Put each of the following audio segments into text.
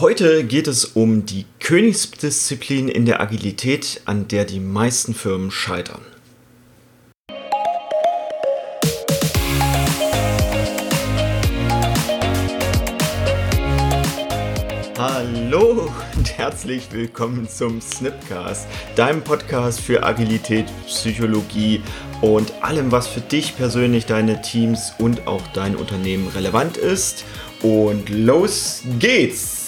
Heute geht es um die Königsdisziplin in der Agilität, an der die meisten Firmen scheitern. Hallo und herzlich willkommen zum Snipcast, deinem Podcast für Agilität, Psychologie und allem, was für dich persönlich, deine Teams und auch dein Unternehmen relevant ist. Und los geht's!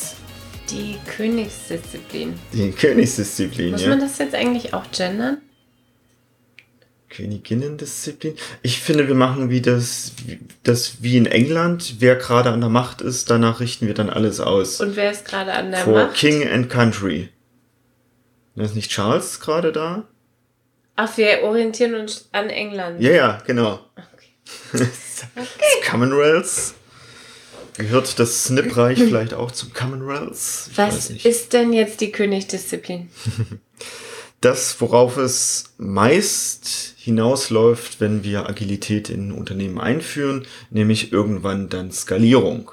Die Königsdisziplin. Die Königsdisziplin, Muss ja. man das jetzt eigentlich auch gendern? Königinnendisziplin? Ich finde, wir machen wie das, wie- das wie in England. Wer gerade an der Macht ist, danach richten wir dann alles aus. Und wer ist gerade an der For Macht? King and Country. ist nicht Charles gerade da? Ach, wir orientieren uns an England. Ja, ja, genau. Okay. Das Commonwealth. Gehört das Snip-Reich vielleicht auch zum Commonwealth? Ich Was ist denn jetzt die Königsdisziplin? das, worauf es meist hinausläuft, wenn wir Agilität in Unternehmen einführen, nämlich irgendwann dann Skalierung.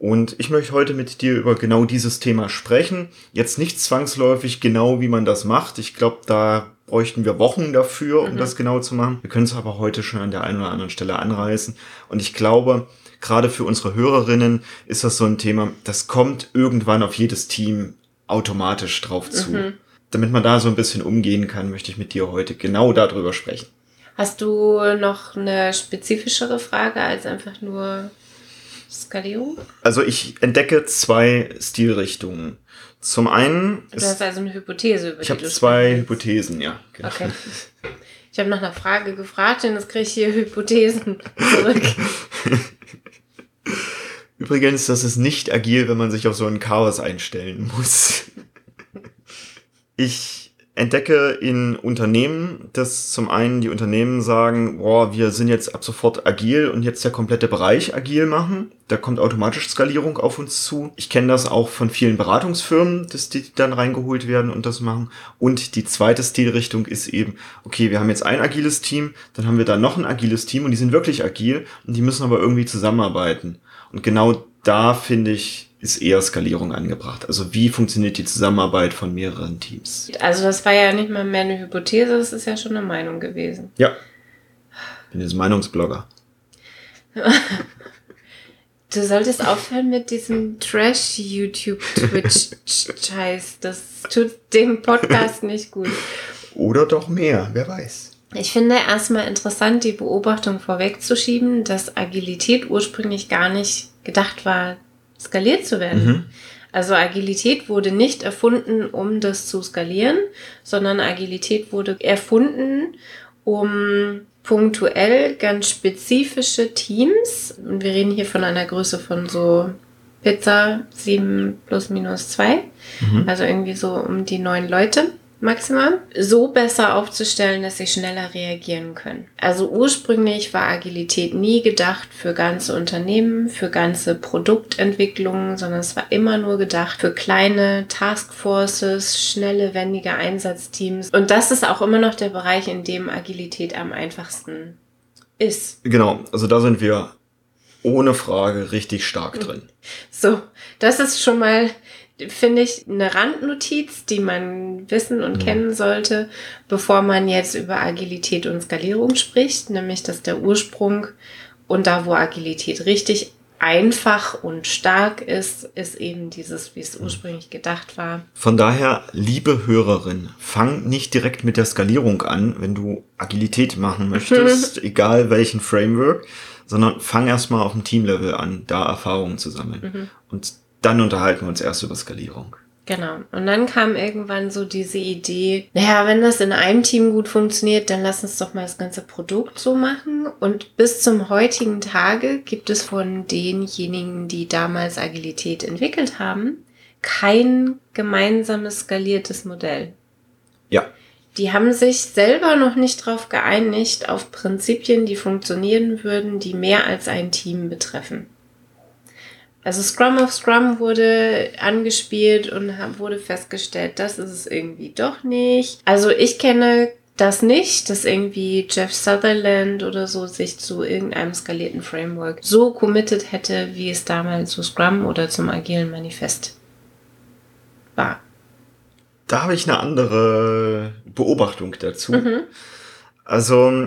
Und ich möchte heute mit dir über genau dieses Thema sprechen. Jetzt nicht zwangsläufig genau, wie man das macht. Ich glaube, da bräuchten wir Wochen dafür, um das genau zu machen. Wir können es aber heute schon an der einen oder anderen Stelle anreißen. Und ich glaube, gerade für unsere Hörerinnen ist das so ein Thema, das kommt irgendwann auf jedes Team automatisch drauf zu. Damit man da so ein bisschen umgehen kann, möchte ich mit dir heute genau darüber sprechen. Hast du noch eine spezifischere Frage als einfach nur Skalierung? Also ich entdecke zwei Stilrichtungen. Zum einen Du hast also eine Hypothese, über ich habe zwei sprechen willst. Hypothesen, ja. genau. Okay. Ich habe nach einer Frage gefragt und jetzt kriege ich hier Hypothesen zurück. Übrigens, das ist nicht agil, wenn man sich auf so ein Chaos einstellen muss. Ich entdecke in Unternehmen, dass zum einen die Unternehmen sagen, boah, wir sind jetzt ab sofort agil und jetzt der komplette Bereich agil machen. Da kommt automatisch Skalierung auf uns zu. Ich kenne das auch von vielen Beratungsfirmen, dass die dann reingeholt werden und das machen. Und die zweite Stilrichtung ist eben, okay, wir haben jetzt ein agiles Team, dann haben wir da noch ein agiles Team und die sind wirklich agil und die müssen aber irgendwie zusammenarbeiten. Und genau da finde ich, ist eher Skalierung angebracht. Also wie funktioniert die Zusammenarbeit von mehreren Teams? Also das war ja nicht mal mehr eine Hypothese, das ist ja schon eine Meinung gewesen. Ja. Ich bin jetzt Meinungsblogger. Du solltest aufhören mit diesem Trash-YouTube-Twitch-Scheiß. Das tut dem Podcast nicht gut. Oder doch mehr, wer weiß. Ich finde erstmal interessant, die Beobachtung vorwegzuschieben, dass Agilität ursprünglich gar nicht gedacht war, skaliert zu werden. Mhm. Also Agilität wurde nicht erfunden, um das zu skalieren, sondern Agilität wurde erfunden, um punktuell ganz spezifische Teams, und wir reden hier von einer Größe von so Pizza 7 plus minus 2, Mhm. also irgendwie so um die neun Leute maximal, so besser aufzustellen, dass sie schneller reagieren können. Also ursprünglich war Agilität nie gedacht für ganze Unternehmen, für ganze Produktentwicklungen, sondern es war immer nur gedacht für kleine Taskforces, schnelle, wendige Einsatzteams. Und das ist auch immer noch der Bereich, in dem Agilität am einfachsten ist. Genau, also da sind wir ohne Frage richtig stark drin. So, das ist schon mal, finde ich, eine Randnotiz, die man wissen und kennen sollte, bevor man jetzt über Agilität und Skalierung spricht, nämlich dass der Ursprung und da, wo Agilität richtig einfach und stark ist, ist eben dieses, wie es ursprünglich gedacht war. Von daher, liebe Hörerin, fang nicht direkt mit der Skalierung an, wenn du Agilität machen möchtest, egal welchen Framework, sondern fang erstmal auf dem Teamlevel an, da Erfahrungen zu sammeln. Und dann unterhalten wir uns erst über Skalierung. Genau. Und dann kam irgendwann so diese Idee, naja, wenn das in einem Team gut funktioniert, dann lass uns doch mal das ganze Produkt so machen. Und bis zum heutigen Tage gibt es von denjenigen, die damals Agilität entwickelt haben, kein gemeinsames skaliertes Modell. Ja, Die haben sich selber noch nicht darauf geeinigt, auf Prinzipien, die funktionieren würden, die mehr als ein Team betreffen. Also Scrum of Scrum wurde angespielt und wurde festgestellt, das ist es irgendwie doch nicht. Also ich kenne das nicht, dass irgendwie Jeff Sutherland oder so sich zu irgendeinem skalierten Framework so committed hätte, wie es damals zu Scrum oder zum agilen Manifest war. Da habe ich eine andere Beobachtung dazu. Mhm. Also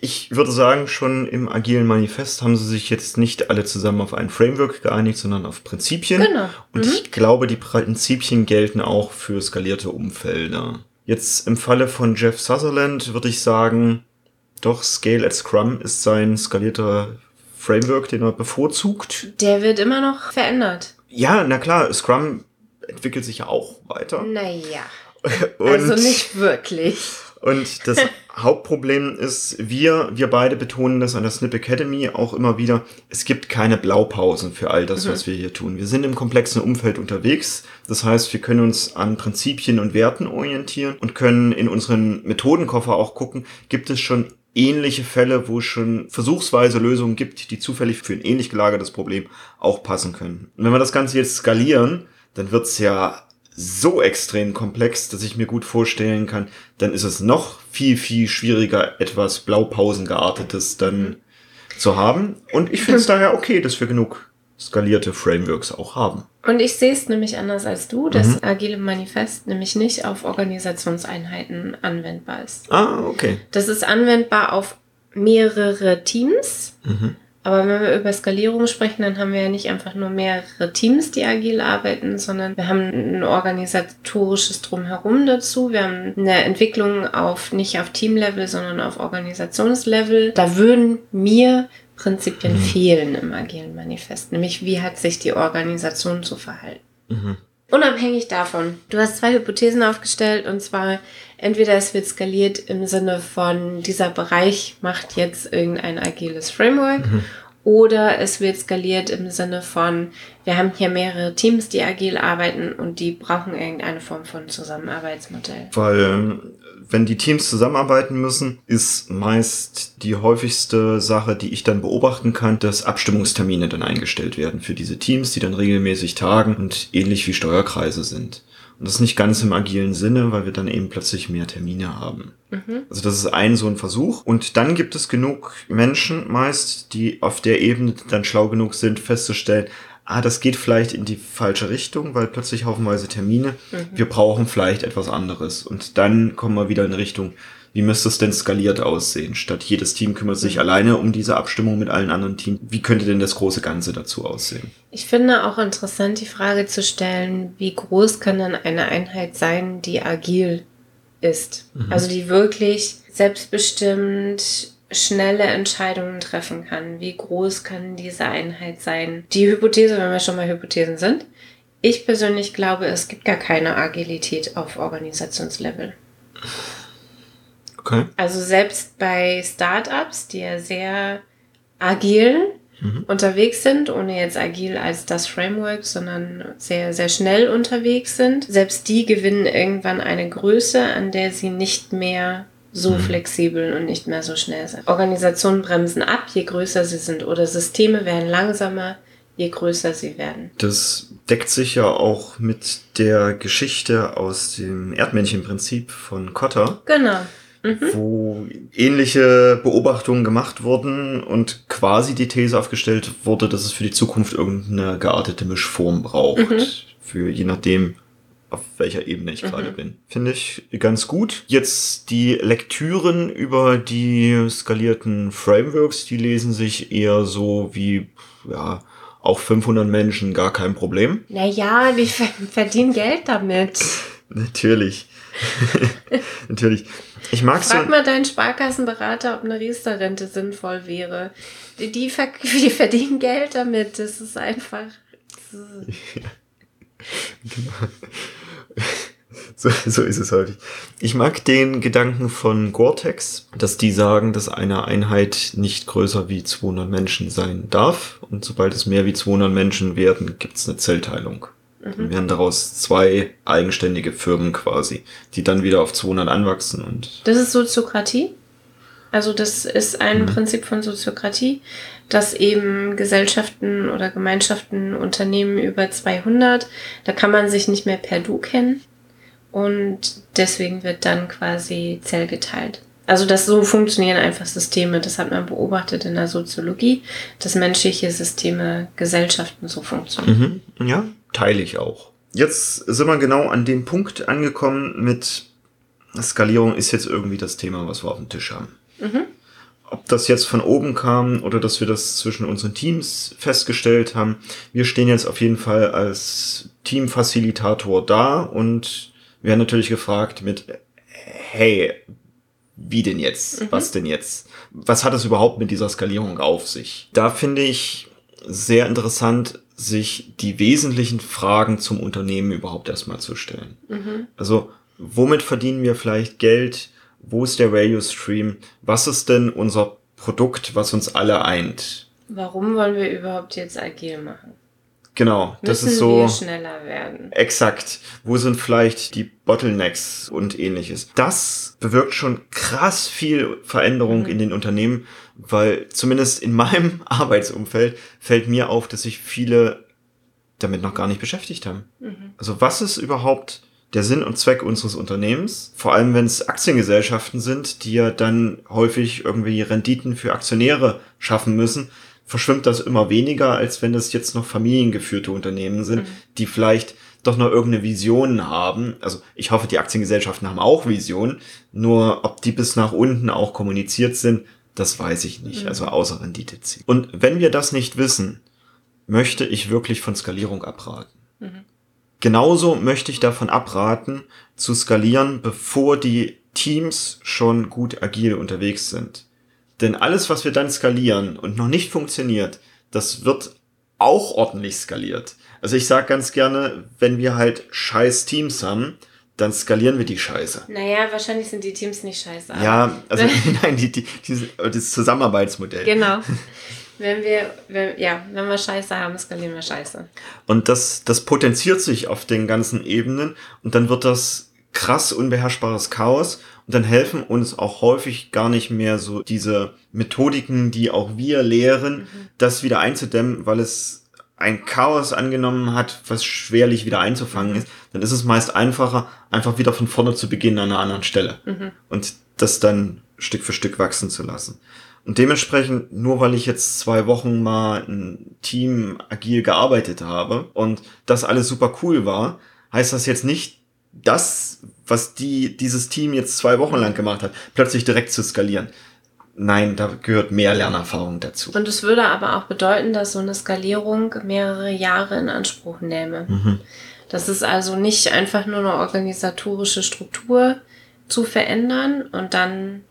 ich würde sagen, schon im agilen Manifest haben sie sich jetzt nicht alle zusammen auf ein Framework geeinigt, sondern auf Prinzipien. Genau. Und mhm. ich glaube, die Prinzipien gelten auch für skalierte Umfelder. Jetzt im Falle von Jeff Sutherland würde ich sagen, doch Scale at Scrum ist sein skalierter Framework, den er bevorzugt. Der wird immer noch verändert. Ja, na klar, Scrum entwickelt sich ja auch weiter. Naja. also nicht wirklich. Und das Hauptproblem ist, wir, wir beide betonen das an der Snip Academy auch immer wieder, es gibt keine Blaupausen für all das, mhm. was wir hier tun. Wir sind im komplexen Umfeld unterwegs. Das heißt, wir können uns an Prinzipien und Werten orientieren und können in unseren Methodenkoffer auch gucken, gibt es schon ähnliche Fälle, wo es schon versuchsweise Lösungen gibt, die zufällig für ein ähnlich gelagertes Problem auch passen können. Und wenn wir das Ganze jetzt skalieren, dann wird's ja so extrem komplex, dass ich mir gut vorstellen kann, dann ist es noch viel, viel schwieriger, etwas Blaupausengeartetes dann zu haben. Und ich finde es daher okay, dass wir genug skalierte Frameworks auch haben. Und ich sehe es nämlich anders als du, dass mhm. Agile Manifest nämlich nicht auf Organisationseinheiten anwendbar ist. Ah, okay. Das ist anwendbar auf mehrere Teams. Mhm. Aber wenn wir über Skalierung sprechen, dann haben wir ja nicht einfach nur mehrere Teams, die agil arbeiten, sondern wir haben ein organisatorisches Drumherum dazu. Wir haben eine Entwicklung auf, nicht auf Teamlevel, sondern auf Organisationslevel. Da würden mir Prinzipien mhm. fehlen im agilen Manifest. Nämlich, wie hat sich die Organisation zu verhalten? Mhm. Unabhängig davon, du hast zwei Hypothesen aufgestellt und zwar entweder es wird skaliert im Sinne von dieser Bereich macht jetzt irgendein agiles Framework mhm. oder es wird skaliert im Sinne von wir haben hier mehrere Teams, die agil arbeiten und die brauchen irgendeine Form von Zusammenarbeitsmodell. Weil wenn die Teams zusammenarbeiten müssen, ist meist die häufigste Sache, die ich dann beobachten kann, dass Abstimmungstermine dann eingestellt werden für diese Teams, die dann regelmäßig tagen und ähnlich wie Steuerkreise sind. Und das ist nicht ganz im agilen Sinne, weil wir dann eben plötzlich mehr Termine haben. Mhm. Also das ist ein so ein Versuch. Und dann gibt es genug Menschen meist, die auf der Ebene dann schlau genug sind, festzustellen, ah, das geht vielleicht in die falsche Richtung, weil plötzlich haufenweise Termine. Mhm. Wir brauchen vielleicht etwas anderes. Und dann kommen wir wieder in Richtung, wie müsste es denn skaliert aussehen? Statt jedes Team kümmert sich mhm. alleine um diese Abstimmung mit allen anderen Teams. Wie könnte denn das große Ganze dazu aussehen? Ich finde auch interessant, die Frage zu stellen, wie groß kann dann eine Einheit sein, die agil ist? Mhm. Also die wirklich selbstbestimmt schnelle Entscheidungen treffen kann. Wie groß kann diese Einheit sein? Die Hypothese, wenn wir schon mal Hypothesen sind. Ich persönlich glaube, es gibt gar keine Agilität auf Organisationslevel. Okay. Also selbst bei Startups, die ja sehr agil mhm. unterwegs sind, ohne jetzt agil als das Framework, sondern sehr, sehr schnell unterwegs sind, selbst die gewinnen irgendwann eine Größe, an der sie nicht mehr so mhm. flexibel und nicht mehr so schnell sind. Organisationen bremsen ab, je größer sie sind, oder Systeme werden langsamer, je größer sie werden. Das deckt sich ja auch mit der Geschichte aus dem Erdmännchenprinzip von Kotter. Genau. Mhm. Wo ähnliche Beobachtungen gemacht wurden und quasi die These aufgestellt wurde, dass es für die Zukunft irgendeine geartete Mischform braucht. Mhm. Für je nachdem, auf welcher Ebene ich mhm. gerade bin. Finde ich ganz gut. Jetzt die Lektüren über die skalierten Frameworks, die lesen sich eher so wie, ja, auch 500 Menschen gar kein Problem. Naja, die verdienen Geld damit. Natürlich. Natürlich. Ich mag Frag so mal deinen Sparkassenberater, ob eine Riester-Rente sinnvoll wäre. Die, die, die verdienen Geld damit. Das ist einfach. Ja. Genau. So, so ist es häufig. Ich mag den Gedanken von Gore-Tex, dass die sagen, dass eine Einheit nicht größer wie 200 Menschen sein darf. Und sobald es mehr wie 200 Menschen werden, gibt es eine Zellteilung. Mhm. Werden daraus zwei eigenständige Firmen quasi, die dann wieder auf 200 anwachsen. und. Das ist Soziokratie? Also das ist ein mhm. Prinzip von Soziokratie, dass eben Gesellschaften oder Gemeinschaften, Unternehmen über 200, da kann man sich nicht mehr per Du kennen. und deswegen wird dann quasi Zell geteilt. Also das so funktionieren einfach Systeme. Das hat man beobachtet in der Soziologie, dass menschliche Systeme, Gesellschaften so funktionieren. Mhm. Ja, teile ich auch. Jetzt sind wir genau an dem Punkt angekommen mit Skalierung ist jetzt irgendwie das Thema, was wir auf dem Tisch haben. Mhm. Ob das jetzt von oben kam oder dass wir das zwischen unseren Teams festgestellt haben. Wir stehen jetzt auf jeden Fall als Teamfacilitator da und werden natürlich gefragt mit, hey, wie denn jetzt? Mhm. Was denn jetzt? Was hat es überhaupt mit dieser Skalierung auf sich? Da finde ich sehr interessant, sich die wesentlichen Fragen zum Unternehmen überhaupt erstmal zu stellen. Mhm. Also, womit verdienen wir vielleicht Geld? Wo ist der Value Stream? Was ist denn unser Produkt, was uns alle eint? Warum wollen wir überhaupt jetzt agil machen? Genau, das ist so. Wir schneller werden. Exakt. Wo sind vielleicht die Bottlenecks und ähnliches? Das bewirkt schon krass viel Veränderung mhm. in den Unternehmen, weil zumindest in meinem Arbeitsumfeld fällt mir auf, dass sich viele damit noch gar nicht beschäftigt haben. Mhm. Also was ist überhaupt der Sinn und Zweck unseres Unternehmens? Vor allem, wenn es Aktiengesellschaften sind, die ja dann häufig irgendwie Renditen für Aktionäre schaffen müssen verschwimmt das immer weniger, als wenn es jetzt noch familiengeführte Unternehmen sind, mhm. die vielleicht doch noch irgendeine Vision haben. Also ich hoffe, die Aktiengesellschaften haben auch Visionen, nur ob die bis nach unten auch kommuniziert sind, das weiß ich nicht. Mhm. Also außer Renditeziel. Und wenn wir das nicht wissen, möchte ich wirklich von Skalierung abraten. Mhm. Genauso möchte ich davon abraten, zu skalieren, bevor die Teams schon gut agil unterwegs sind. Denn alles, was wir dann skalieren und noch nicht funktioniert, das wird auch ordentlich skaliert. Also ich sage ganz gerne, wenn wir halt scheiß Teams haben, dann skalieren wir die Scheiße. Naja, wahrscheinlich sind die Teams nicht scheiße. Ja, also nein, die, die, die, das Zusammenarbeitsmodell. Genau. Wenn wir, wenn, ja, wenn wir Scheiße haben, skalieren wir Scheiße. Und das, das potenziert sich auf den ganzen Ebenen und dann wird das krass unbeherrschbares Chaos und dann helfen uns auch häufig gar nicht mehr so diese Methodiken, die auch wir lehren, mhm. das wieder einzudämmen, weil es ein Chaos angenommen hat, was schwerlich wieder einzufangen mhm. ist, dann ist es meist einfacher, einfach wieder von vorne zu beginnen an einer anderen Stelle mhm. und das dann Stück für Stück wachsen zu lassen. Und dementsprechend, nur weil ich jetzt zwei Wochen mal ein Team agil gearbeitet habe und das alles super cool war, heißt das jetzt nicht, das, was die, dieses Team jetzt zwei Wochen lang gemacht hat, plötzlich direkt zu skalieren. Nein, da gehört mehr Lernerfahrung dazu. Und es würde aber auch bedeuten, dass so eine Skalierung mehrere Jahre in Anspruch nähme. Mhm. Das ist also nicht einfach nur eine organisatorische Struktur zu verändern und dann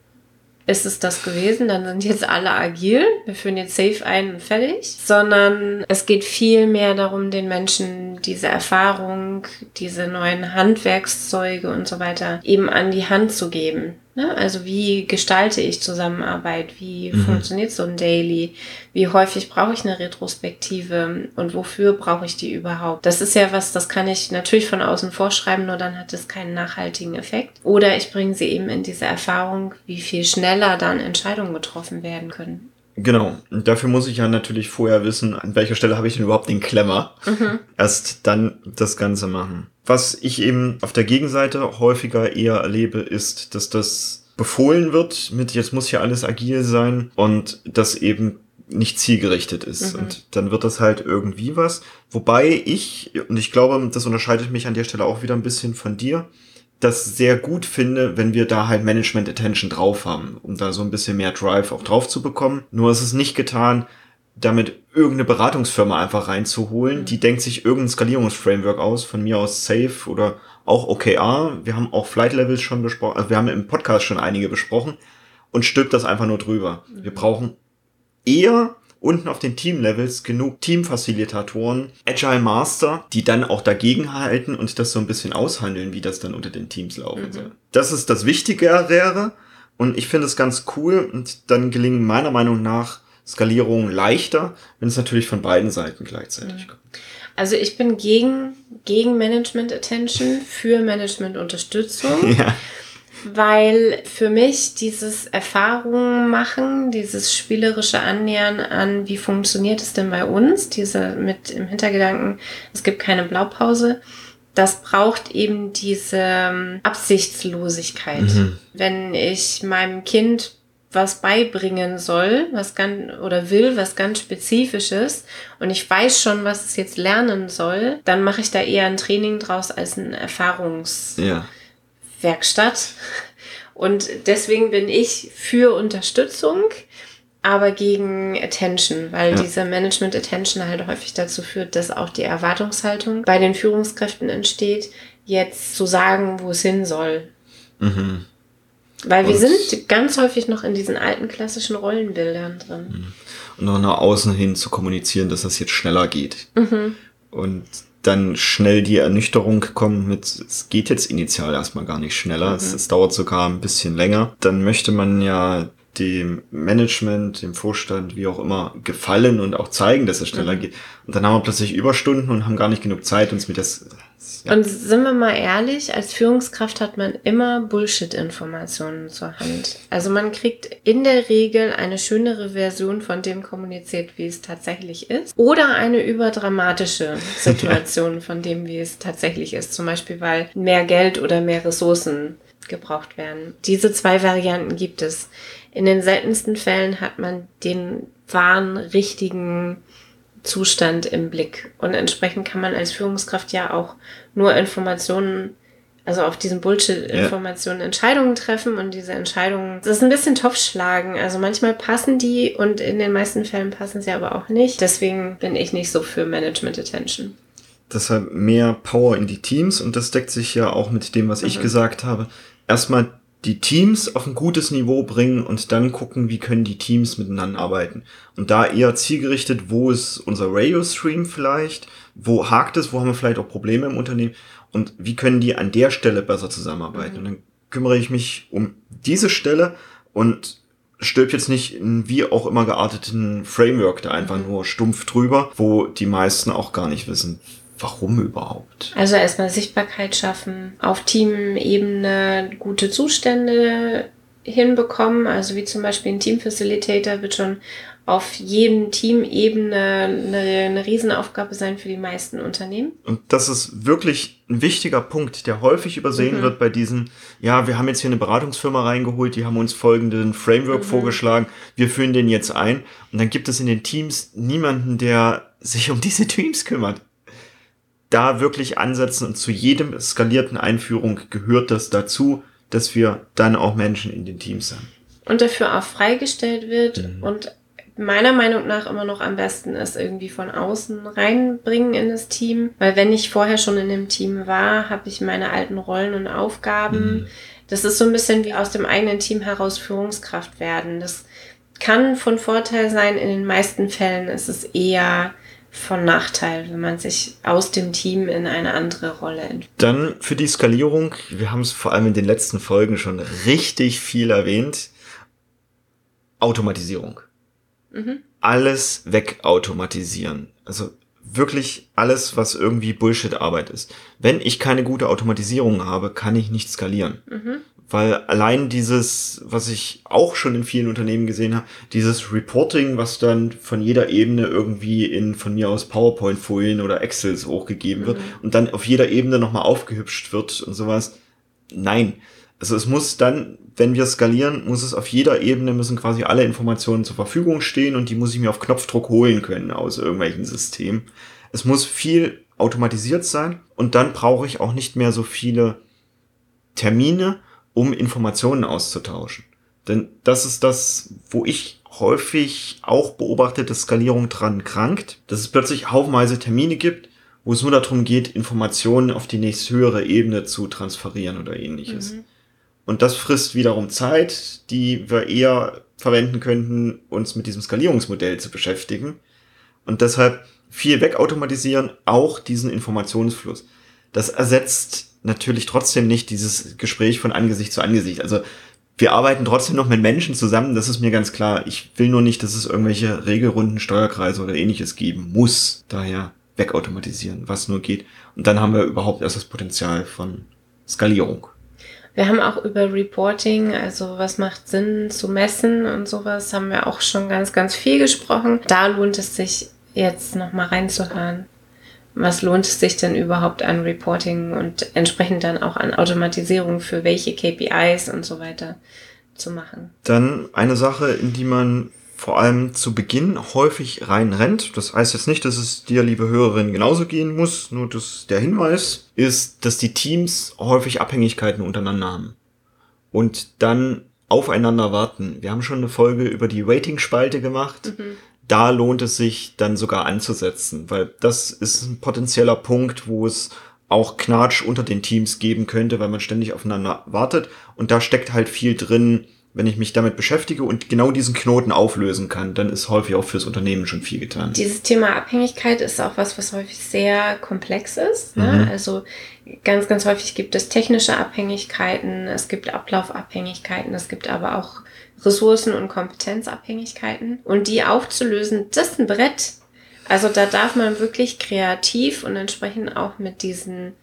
ist es das gewesen, dann sind jetzt alle agil, wir führen jetzt Safe ein und fertig, sondern es geht viel mehr darum, den Menschen diese Erfahrung, diese neuen Handwerkszeuge und so weiter eben an die Hand zu geben. Ne? Also wie gestalte ich Zusammenarbeit? Wie mhm. funktioniert so ein Daily? Wie häufig brauche ich eine Retrospektive? Und wofür brauche ich die überhaupt? Das ist ja was, das kann ich natürlich von außen vorschreiben, nur dann hat es keinen nachhaltigen Effekt. Oder ich bringe sie eben in diese Erfahrung, wie viel schneller dann Entscheidungen getroffen werden können. Genau. Und dafür muss ich ja natürlich vorher wissen, an welcher Stelle habe ich denn überhaupt den Klemmer. Mhm. Erst dann das Ganze machen. Was ich eben auf der Gegenseite häufiger eher erlebe, ist, dass das befohlen wird mit, jetzt muss hier alles agil sein und das eben nicht zielgerichtet ist. Mhm. Und dann wird das halt irgendwie was. Wobei ich, und ich glaube, das unterscheidet mich an der Stelle auch wieder ein bisschen von dir, das sehr gut finde, wenn wir da halt Management Attention drauf haben, um da so ein bisschen mehr Drive auch drauf zu bekommen. Nur ist es nicht getan, damit irgendeine Beratungsfirma einfach reinzuholen, mhm. die denkt sich irgendein Skalierungsframework aus, von mir aus Safe oder auch OKR. Wir haben auch Flight Levels schon besprochen, also wir haben im Podcast schon einige besprochen und stülpt das einfach nur drüber. Mhm. Wir brauchen eher unten auf den Team-Levels genug Teamfacilitatoren, Agile Master, die dann auch dagegen halten und das so ein bisschen aushandeln, wie das dann unter den Teams laufen mhm. soll. Das ist das Wichtigere und ich finde es ganz cool und dann gelingen meiner Meinung nach Skalierung leichter, wenn es natürlich von beiden Seiten gleichzeitig kommt. Also ich bin gegen, gegen Management Attention, für Management Unterstützung. Ja. Weil für mich dieses Erfahrungen machen, dieses spielerische Annähern an, wie funktioniert es denn bei uns, diese mit im Hintergedanken, es gibt keine Blaupause, das braucht eben diese ähm, Absichtslosigkeit. Mhm. Wenn ich meinem Kind was beibringen soll, was ganz oder will, was ganz spezifisches und ich weiß schon, was es jetzt lernen soll, dann mache ich da eher ein Training draus als ein Erfahrungswerkstatt. Ja. Und deswegen bin ich für Unterstützung, aber gegen Attention, weil ja. diese Management Attention halt häufig dazu führt, dass auch die Erwartungshaltung bei den Führungskräften entsteht, jetzt zu sagen, wo es hin soll. Mhm. Weil wir sind ganz häufig noch in diesen alten klassischen Rollenbildern drin. Mhm. Und noch nach außen hin zu kommunizieren, dass das jetzt schneller geht. Mhm. Und dann schnell die Ernüchterung kommt mit, es geht jetzt initial erstmal gar nicht schneller, mhm. es, es, dauert sogar ein bisschen länger. Dann möchte man ja dem Management, dem Vorstand, wie auch immer, gefallen und auch zeigen, dass es schneller mhm. geht. Und dann haben wir plötzlich Überstunden und haben gar nicht genug Zeit, uns mit das ja. Und sind wir mal ehrlich, als Führungskraft hat man immer Bullshit-Informationen zur Hand. Also man kriegt in der Regel eine schönere Version von dem kommuniziert, wie es tatsächlich ist. Oder eine überdramatische Situation ja. von dem, wie es tatsächlich ist. Zum Beispiel, weil mehr Geld oder mehr Ressourcen gebraucht werden. Diese zwei Varianten gibt es. In den seltensten Fällen hat man den wahren, richtigen Zustand im Blick. Und entsprechend kann man als Führungskraft ja auch nur Informationen, also auf diesen Bullshit-Informationen ja. Entscheidungen treffen und diese Entscheidungen, das ist ein bisschen Topfschlagen. Also manchmal passen die und in den meisten Fällen passen sie aber auch nicht. Deswegen bin ich nicht so für Management Attention. Deshalb mehr Power in die Teams und das deckt sich ja auch mit dem, was mhm. ich gesagt habe. Erstmal die Teams auf ein gutes Niveau bringen und dann gucken, wie können die Teams miteinander arbeiten. Und da eher zielgerichtet, wo ist unser Radio-Stream vielleicht, wo hakt es, wo haben wir vielleicht auch Probleme im Unternehmen und wie können die an der Stelle besser zusammenarbeiten. Mhm. Und dann kümmere ich mich um diese Stelle und stülp jetzt nicht in wie auch immer gearteten Framework da einfach mhm. nur stumpf drüber, wo die meisten auch gar nicht wissen, Warum überhaupt? Also erstmal Sichtbarkeit schaffen, auf Teamebene gute Zustände hinbekommen. Also wie zum Beispiel ein Team-Facilitator wird schon auf jedem Teamebene eine, eine Riesenaufgabe sein für die meisten Unternehmen. Und das ist wirklich ein wichtiger Punkt, der häufig übersehen mhm. wird bei diesen, ja, wir haben jetzt hier eine Beratungsfirma reingeholt, die haben uns folgenden Framework mhm. vorgeschlagen, wir führen den jetzt ein und dann gibt es in den Teams niemanden, der sich um diese Teams kümmert da wirklich ansetzen und zu jedem skalierten Einführung gehört das dazu, dass wir dann auch Menschen in den Teams haben. Und dafür auch freigestellt wird mhm. und meiner Meinung nach immer noch am besten ist, irgendwie von außen reinbringen in das Team. Weil wenn ich vorher schon in dem Team war, habe ich meine alten Rollen und Aufgaben. Mhm. Das ist so ein bisschen wie aus dem eigenen Team heraus Führungskraft werden. Das kann von Vorteil sein. In den meisten Fällen ist es eher von Nachteil, wenn man sich aus dem Team in eine andere Rolle entwickelt. Dann für die Skalierung, wir haben es vor allem in den letzten Folgen schon richtig viel erwähnt, Automatisierung. Mhm. Alles wegautomatisieren. Also wirklich alles, was irgendwie Bullshit-Arbeit ist. Wenn ich keine gute Automatisierung habe, kann ich nicht skalieren. Mhm. Weil allein dieses, was ich auch schon in vielen Unternehmen gesehen habe, dieses Reporting, was dann von jeder Ebene irgendwie in von mir aus PowerPoint-Folien oder Excels hochgegeben wird mhm. und dann auf jeder Ebene nochmal aufgehübscht wird und sowas. Nein. Also es muss dann, wenn wir skalieren, muss es auf jeder Ebene müssen quasi alle Informationen zur Verfügung stehen und die muss ich mir auf Knopfdruck holen können aus irgendwelchen Systemen. Es muss viel automatisiert sein und dann brauche ich auch nicht mehr so viele Termine, um Informationen auszutauschen. Denn das ist das, wo ich häufig auch beobachte, dass Skalierung dran krankt, dass es plötzlich haufenweise Termine gibt, wo es nur darum geht, Informationen auf die nächst höhere Ebene zu transferieren oder ähnliches. Mhm. Und das frisst wiederum Zeit, die wir eher verwenden könnten, uns mit diesem Skalierungsmodell zu beschäftigen. Und deshalb viel wegautomatisieren, auch diesen Informationsfluss. Das ersetzt natürlich trotzdem nicht dieses Gespräch von Angesicht zu Angesicht. Also wir arbeiten trotzdem noch mit Menschen zusammen, das ist mir ganz klar. Ich will nur nicht, dass es irgendwelche Regelrunden, Steuerkreise oder ähnliches geben muss. Daher wegautomatisieren, was nur geht. Und dann haben wir überhaupt erst das Potenzial von Skalierung. Wir haben auch über Reporting, also was macht Sinn zu messen und sowas, haben wir auch schon ganz, ganz viel gesprochen. Da lohnt es sich jetzt nochmal reinzuhören was lohnt es sich denn überhaupt an Reporting und entsprechend dann auch an Automatisierung für welche KPIs und so weiter zu machen. Dann eine Sache, in die man vor allem zu Beginn häufig reinrennt. Das heißt jetzt nicht, dass es dir, liebe Hörerin, genauso gehen muss. Nur das, der Hinweis ist, dass die Teams häufig Abhängigkeiten untereinander haben. Und dann aufeinander warten. Wir haben schon eine Folge über die Rating-Spalte gemacht. Mhm. Da lohnt es sich dann sogar anzusetzen, weil das ist ein potenzieller Punkt, wo es auch Knatsch unter den Teams geben könnte, weil man ständig aufeinander wartet. Und da steckt halt viel drin, wenn ich mich damit beschäftige und genau diesen Knoten auflösen kann, dann ist häufig auch fürs Unternehmen schon viel getan. Dieses Thema Abhängigkeit ist auch was, was häufig sehr komplex ist. Ne? Mhm. Also ganz, ganz häufig gibt es technische Abhängigkeiten, es gibt Ablaufabhängigkeiten, es gibt aber auch Ressourcen- und Kompetenzabhängigkeiten. Und die aufzulösen, das ist ein Brett. Also da darf man wirklich kreativ und entsprechend auch mit diesen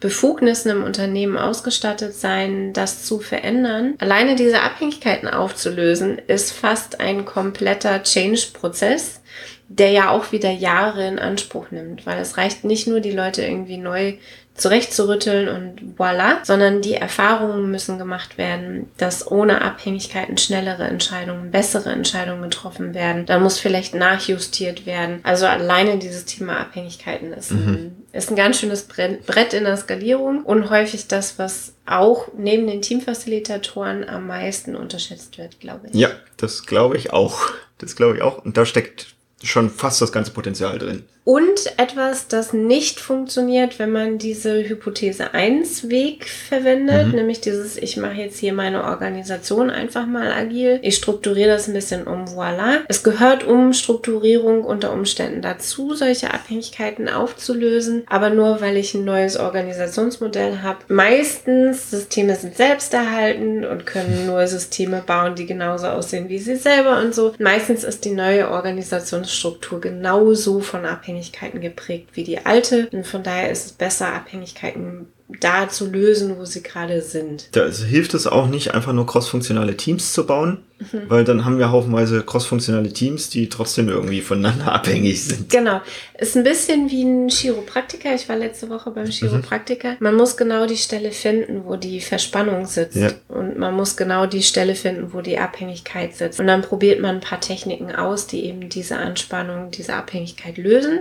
Befugnissen im Unternehmen ausgestattet sein, das zu verändern. Alleine diese Abhängigkeiten aufzulösen, ist fast ein kompletter Change-Prozess, der ja auch wieder Jahre in Anspruch nimmt, weil es reicht nicht nur, die Leute irgendwie neu zurechtzurütteln und voilà, sondern die Erfahrungen müssen gemacht werden, dass ohne Abhängigkeiten schnellere Entscheidungen, bessere Entscheidungen getroffen werden. Dann muss vielleicht nachjustiert werden. Also alleine dieses Thema Abhängigkeiten ist, mhm. ein, ist ein ganz schönes Brett in der Skalierung und häufig das, was auch neben den Teamfacilitatoren am meisten unterschätzt wird, glaube ich. Ja, das glaube ich auch. Das glaube ich auch. Und da steckt schon fast das ganze Potenzial drin. Und etwas, das nicht funktioniert, wenn man diese Hypothese 1 Weg verwendet, mhm. nämlich dieses, ich mache jetzt hier meine Organisation einfach mal agil, ich strukturiere das ein bisschen um, voilà. Es gehört um Strukturierung unter Umständen dazu, solche Abhängigkeiten aufzulösen, aber nur weil ich ein neues Organisationsmodell habe. Meistens Systeme sind selbsterhaltend und können nur Systeme bauen, die genauso aussehen wie sie selber und so. Meistens ist die neue Organisationsstruktur genauso von Abhängigkeiten Abhängigkeiten geprägt wie die alte. Und von daher ist es besser, Abhängigkeiten da zu lösen, wo sie gerade sind. Da hilft es auch nicht, einfach nur crossfunktionale Teams zu bauen, mhm. weil dann haben wir haufenweise crossfunktionale Teams, die trotzdem irgendwie voneinander abhängig sind. Genau. Ist ein bisschen wie ein Chiropraktiker. Ich war letzte Woche beim mhm. Chiropraktiker. Mhm. Man muss genau die Stelle finden, wo die Verspannung sitzt. Ja. Und man muss genau die Stelle finden, wo die Abhängigkeit sitzt. Und dann probiert man ein paar Techniken aus, die eben diese Anspannung, diese Abhängigkeit lösen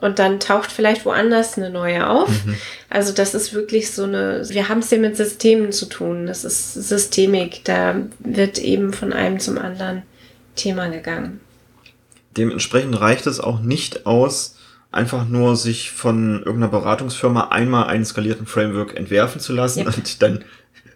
und dann taucht vielleicht woanders eine neue auf. Mhm. Also das ist wirklich so eine, wir haben es hier mit Systemen zu tun. Das ist Systemik. Da wird eben von einem zum anderen Thema gegangen. Dementsprechend reicht es auch nicht aus, einfach nur sich von irgendeiner Beratungsfirma einmal einen skalierten Framework entwerfen zu lassen ja. und dann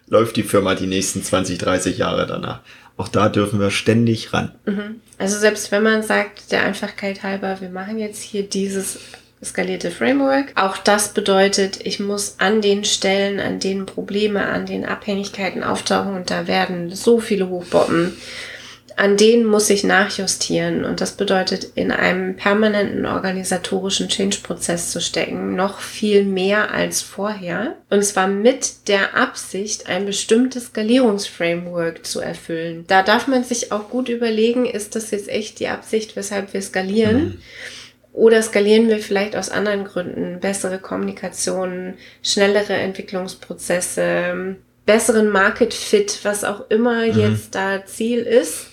läuft die Firma die nächsten 20, 30 Jahre danach. Auch da dürfen wir ständig ran. Mhm. Also selbst wenn man sagt, der Einfachkeit halber, wir machen jetzt hier dieses skalierte Framework. Auch das bedeutet, ich muss an den Stellen, an denen Probleme, an den Abhängigkeiten auftauchen und da werden so viele hochboppen an denen muss ich nachjustieren. Und das bedeutet, in einem permanenten organisatorischen Change-Prozess zu stecken, noch viel mehr als vorher. Und zwar mit der Absicht, ein bestimmtes Skalierungsframework zu erfüllen. Da darf man sich auch gut überlegen, ist das jetzt echt die Absicht, weshalb wir skalieren? Mhm. Oder skalieren wir vielleicht aus anderen Gründen? Bessere Kommunikation, schnellere Entwicklungsprozesse, besseren Market Fit, was auch immer mhm. jetzt da Ziel ist.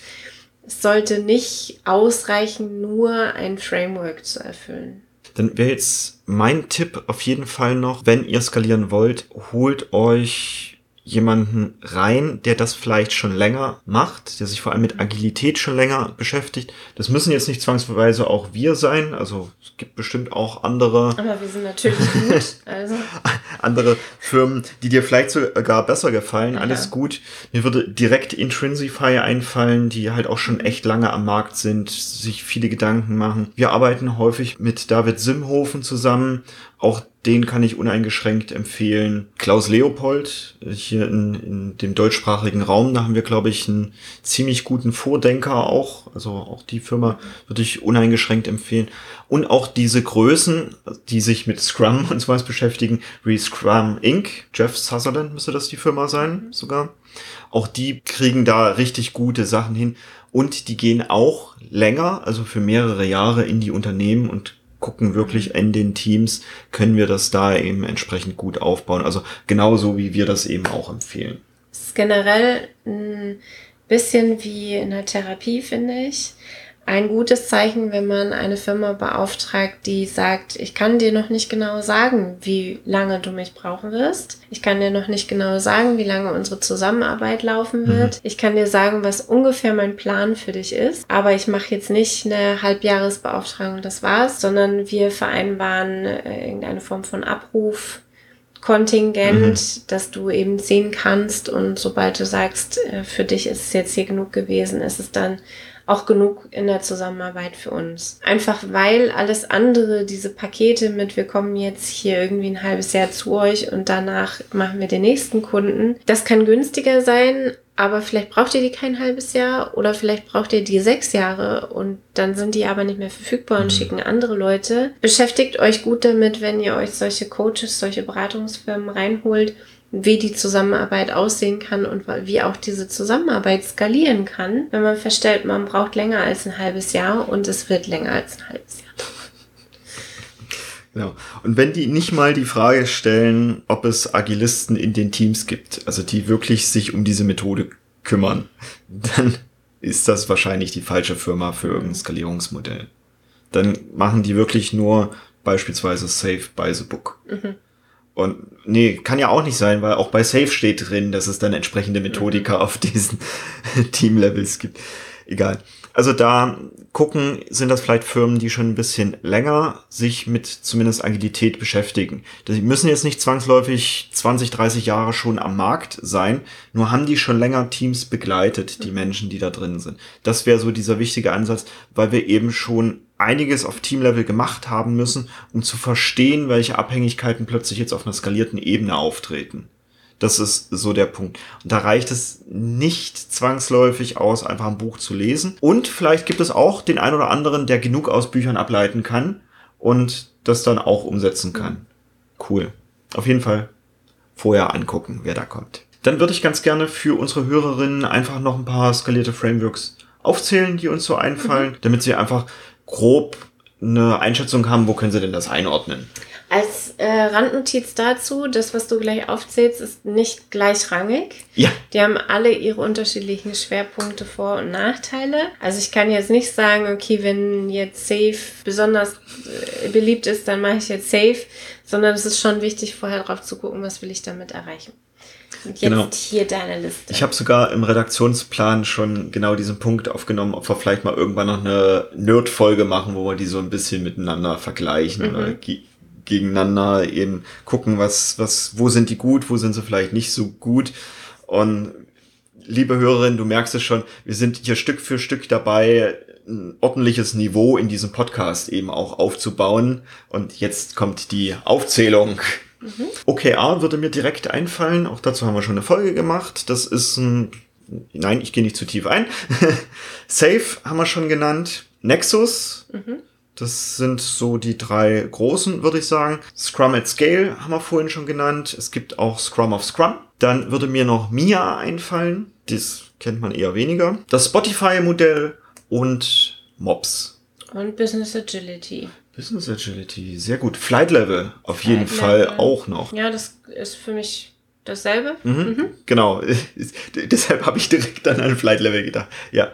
Es sollte nicht ausreichen, nur ein Framework zu erfüllen. Dann wäre jetzt mein Tipp auf jeden Fall noch, wenn ihr skalieren wollt, holt euch jemanden rein, der das vielleicht schon länger macht, der sich vor allem mit Agilität schon länger beschäftigt. Das müssen jetzt nicht zwangsweise auch wir sein, also es gibt bestimmt auch andere. Aber wir sind natürlich gut. Also. andere Firmen, die dir vielleicht sogar besser gefallen. Ja. Alles gut. Mir würde direkt Intrinsify einfallen, die halt auch schon echt lange am Markt sind, sich viele Gedanken machen. Wir arbeiten häufig mit David Simhofen zusammen. Auch den kann ich uneingeschränkt empfehlen. Klaus Leopold, hier in, in dem deutschsprachigen Raum, da haben wir, glaube ich, einen ziemlich guten Vordenker auch. Also auch die Firma würde ich uneingeschränkt empfehlen. Und auch diese Größen, die sich mit Scrum und sowas beschäftigen, wie Scrum Inc., Jeff Sutherland müsste das die Firma sein sogar. Auch die kriegen da richtig gute Sachen hin. Und die gehen auch länger, also für mehrere Jahre in die Unternehmen und gucken wirklich in den Teams, können wir das da eben entsprechend gut aufbauen. Also genauso wie wir das eben auch empfehlen. Das ist generell ein bisschen wie in der Therapie, finde ich ein gutes Zeichen, wenn man eine Firma beauftragt, die sagt, ich kann dir noch nicht genau sagen, wie lange du mich brauchen wirst. Ich kann dir noch nicht genau sagen, wie lange unsere Zusammenarbeit laufen mhm. wird. Mhm. Ich kann dir sagen, was ungefähr mein Plan für dich ist. Aber ich mache jetzt nicht eine Halbjahresbeauftragung, das war's, sondern wir vereinbaren äh, irgendeine Form von Abruf. Kontingent, mhm. dass du eben sehen kannst und sobald du sagst, äh, für dich ist es jetzt hier genug gewesen, ist es dann auch genug in der Zusammenarbeit für uns. Einfach weil alles andere, diese Pakete mit, wir kommen jetzt hier irgendwie ein halbes Jahr zu euch und danach machen wir den nächsten Kunden, das kann günstiger sein, aber vielleicht braucht ihr die kein halbes Jahr oder vielleicht braucht ihr die sechs Jahre und dann sind die aber nicht mehr verfügbar und mhm. schicken andere Leute. Beschäftigt euch gut damit, wenn ihr euch solche Coaches, solche Beratungsfirmen reinholt wie die Zusammenarbeit aussehen kann und wie auch diese Zusammenarbeit skalieren kann, wenn man feststellt, man braucht länger als ein halbes Jahr und es wird länger als ein halbes Jahr. Genau. Und wenn die nicht mal die Frage stellen, ob es Agilisten in den Teams gibt, also die wirklich sich um diese Methode kümmern, dann ist das wahrscheinlich die falsche Firma für irgendein Skalierungsmodell. Dann machen die wirklich nur beispielsweise Safe by the Book. Mhm. Und nee, kann ja auch nicht sein, weil auch bei Safe steht drin, dass es dann entsprechende Methodiker mhm. auf diesen Team-Levels gibt. Egal. Also da gucken, sind das vielleicht Firmen, die schon ein bisschen länger sich mit zumindest Agilität beschäftigen. Die müssen jetzt nicht zwangsläufig 20, 30 Jahre schon am Markt sein, nur haben die schon länger Teams begleitet, die. Menschen, die da drin sind. Das wäre so dieser wichtige Ansatz, weil wir eben schon einiges auf Teamlevel gemacht haben müssen, um zu verstehen, welche Abhängigkeiten plötzlich jetzt auf einer skalierten Ebene auftreten. Das ist so der Punkt. Und da reicht es nicht zwangsläufig aus, einfach ein Buch zu lesen. Und vielleicht gibt es auch den einen oder anderen, der genug aus Büchern ableiten kann und das dann auch umsetzen kann. Cool. Auf jeden Fall vorher angucken, wer da kommt. Dann würde ich ganz gerne für unsere Hörerinnen einfach noch ein paar skalierte Frameworks aufzählen, die uns so einfallen, mhm. damit sie einfach grob eine Einschätzung haben, wo können sie denn das einordnen? Als äh, Randnotiz dazu, das, was du gleich aufzählst, ist nicht gleichrangig. Ja. Die haben alle ihre unterschiedlichen Schwerpunkte, Vor- und Nachteile. Also ich kann jetzt nicht sagen, okay, wenn jetzt Safe besonders äh, beliebt ist, dann mache ich jetzt Safe, sondern es ist schon wichtig, vorher drauf zu gucken, was will ich damit erreichen. Und jetzt genau. hier deine Liste. Ich habe sogar im Redaktionsplan schon genau diesen Punkt aufgenommen, ob wir vielleicht mal irgendwann noch eine Nerd-Folge machen, wo wir die so ein bisschen miteinander vergleichen mhm. oder gegeneinander eben gucken, was, was, wo sind die gut, wo sind sie vielleicht nicht so gut. Und liebe Hörerin, du merkst es schon, wir sind hier Stück für Stück dabei, ein ordentliches Niveau in diesem Podcast eben auch aufzubauen. Und jetzt kommt die Aufzählung Mhm. OKR würde mir direkt einfallen. Auch dazu haben wir schon eine Folge gemacht. Das ist ein, nein, ich gehe nicht zu tief ein. Safe haben wir schon genannt. Nexus. Mhm. Das sind so die drei großen, würde ich sagen. Scrum at Scale haben wir vorhin schon genannt. Es gibt auch Scrum of Scrum. Dann würde mir noch Mia einfallen. Das kennt man eher weniger. Das Spotify-Modell und Mobs. Und Business Agility. Business Agility, sehr gut. Flight Level auf Flight jeden Level. Fall auch noch. Ja, das ist für mich dasselbe. Mhm. Mhm. Genau. Deshalb habe ich direkt an Flight Level gedacht. Ja,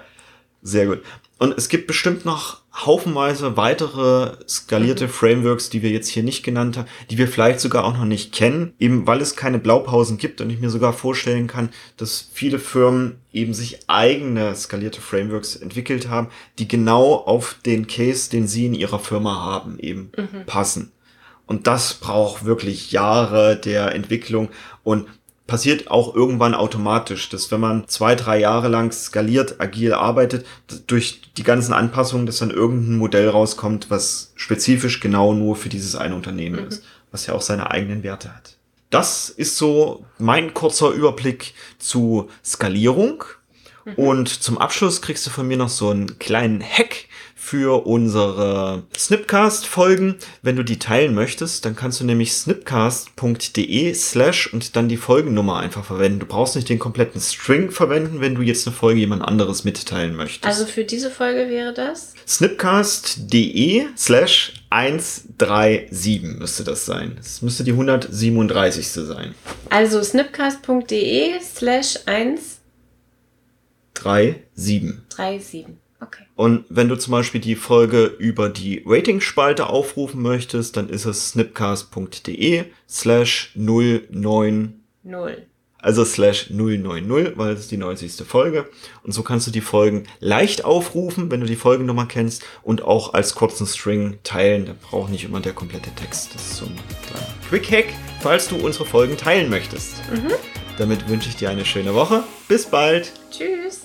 sehr gut. Und es gibt bestimmt noch haufenweise weitere skalierte mhm. Frameworks, die wir jetzt hier nicht genannt haben, die wir vielleicht sogar auch noch nicht kennen, eben weil es keine Blaupausen gibt und ich mir sogar vorstellen kann, dass viele Firmen eben sich eigene skalierte Frameworks entwickelt haben, die genau auf den Case, den sie in ihrer Firma haben, eben mhm. passen. Und das braucht wirklich Jahre der Entwicklung und passiert auch irgendwann automatisch, dass wenn man zwei, drei Jahre lang skaliert, agil arbeitet, durch die ganzen Anpassungen, dass dann irgendein Modell rauskommt, was spezifisch genau nur für dieses eine Unternehmen mhm. ist, was ja auch seine eigenen Werte hat. Das ist so mein kurzer Überblick zu Skalierung. Mhm. Und zum Abschluss kriegst du von mir noch so einen kleinen Hack für unsere Snipcast-Folgen. Wenn du die teilen möchtest, dann kannst du nämlich snipcast.de slash und dann die Folgennummer einfach verwenden. Du brauchst nicht den kompletten String verwenden, wenn du jetzt eine Folge jemand anderes mitteilen möchtest. Also für diese Folge wäre das? snipcast.de slash 137 müsste das sein. Es müsste die 137. sein. Also snipcast.de slash 137. 37. Okay. Und wenn du zum Beispiel die Folge über die Ratingspalte aufrufen möchtest, dann ist es snipcast.de slash 090. Also slash 090, weil es ist die 90. Folge. Und so kannst du die Folgen leicht aufrufen, wenn du die Folgennummer kennst und auch als kurzen String teilen. Da braucht nicht immer der komplette Text. Das ist so ein kleiner Quick Hack, falls du unsere Folgen teilen möchtest. Mhm. Damit wünsche ich dir eine schöne Woche. Bis bald. Tschüss.